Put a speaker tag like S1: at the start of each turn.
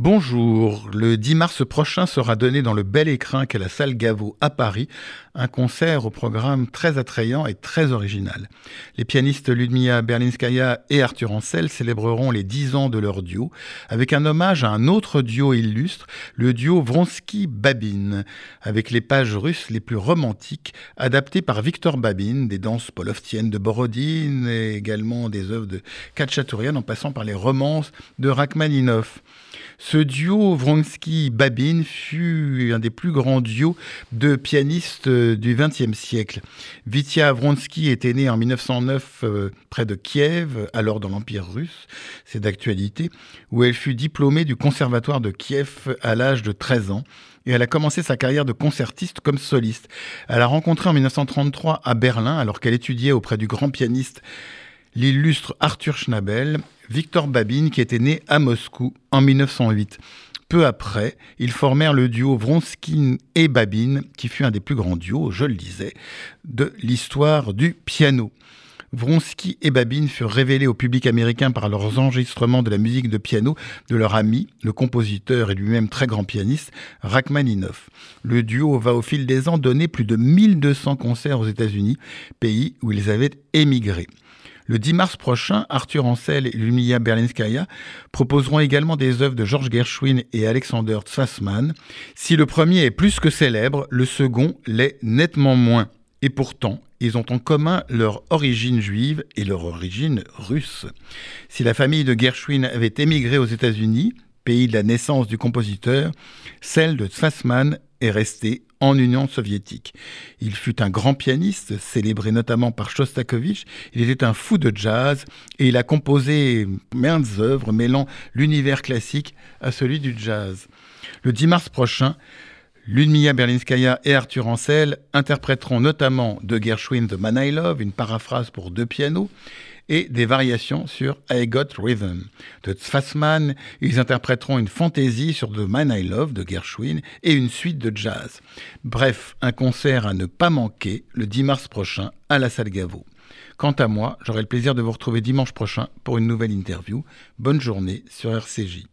S1: Bonjour, le 10 mars prochain sera donné dans le bel écrin qu'est la salle Gaveau à Paris un concert au programme très attrayant et très original. Les pianistes Ludmilla Berlinskaya et Arthur Ancel célébreront les 10 ans de leur duo avec un hommage à un autre duo illustre, le duo Vronsky-Babin, avec les pages russes les plus romantiques adaptées par Victor Babin, des danses polovtiennes de Borodine et également des œuvres de Khatchatourian en passant par les romances de Rachmaninov. Ce duo Vronsky-Babin fut un des plus grands duos de pianistes du XXe siècle. Vitya Vronsky était né en 1909 euh, près de Kiev, alors dans l'Empire russe, c'est d'actualité, où elle fut diplômée du conservatoire de Kiev à l'âge de 13 ans et elle a commencé sa carrière de concertiste comme soliste. Elle a rencontré en 1933 à Berlin, alors qu'elle étudiait auprès du grand pianiste l'illustre Arthur Schnabel, Victor Babin, qui était né à Moscou en 1908. Peu après, ils formèrent le duo Vronsky et Babin, qui fut un des plus grands duos, je le disais, de l'histoire du piano. Vronsky et Babin furent révélés au public américain par leurs enregistrements de la musique de piano de leur ami, le compositeur et lui-même très grand pianiste, Rachmaninoff. Le duo va au fil des ans donner plus de 1200 concerts aux États-Unis, pays où ils avaient émigré. Le 10 mars prochain, Arthur Ancel et Lumia Berlinskaya proposeront également des œuvres de Georges Gershwin et Alexander Zwassmann. Si le premier est plus que célèbre, le second l'est nettement moins. Et pourtant, ils ont en commun leur origine juive et leur origine russe. Si la famille de Gershwin avait émigré aux États-Unis, pays de la naissance du compositeur, celle de Zwassmann est restée en Union soviétique. Il fut un grand pianiste, célébré notamment par Shostakovich. Il était un fou de jazz et il a composé maintes œuvres mêlant l'univers classique à celui du jazz. Le 10 mars prochain, Ludmilla Berlinskaya et Arthur Ancel interpréteront notamment de Gershwin The Man I Love, une paraphrase pour deux pianos, et des variations sur I Got Rhythm. De Zfassman, ils interpréteront une fantaisie sur The Man I Love de Gershwin et une suite de jazz. Bref, un concert à ne pas manquer le 10 mars prochain à la salle Gaveau. Quant à moi, j'aurai le plaisir de vous retrouver dimanche prochain pour une nouvelle interview. Bonne journée sur RCJ.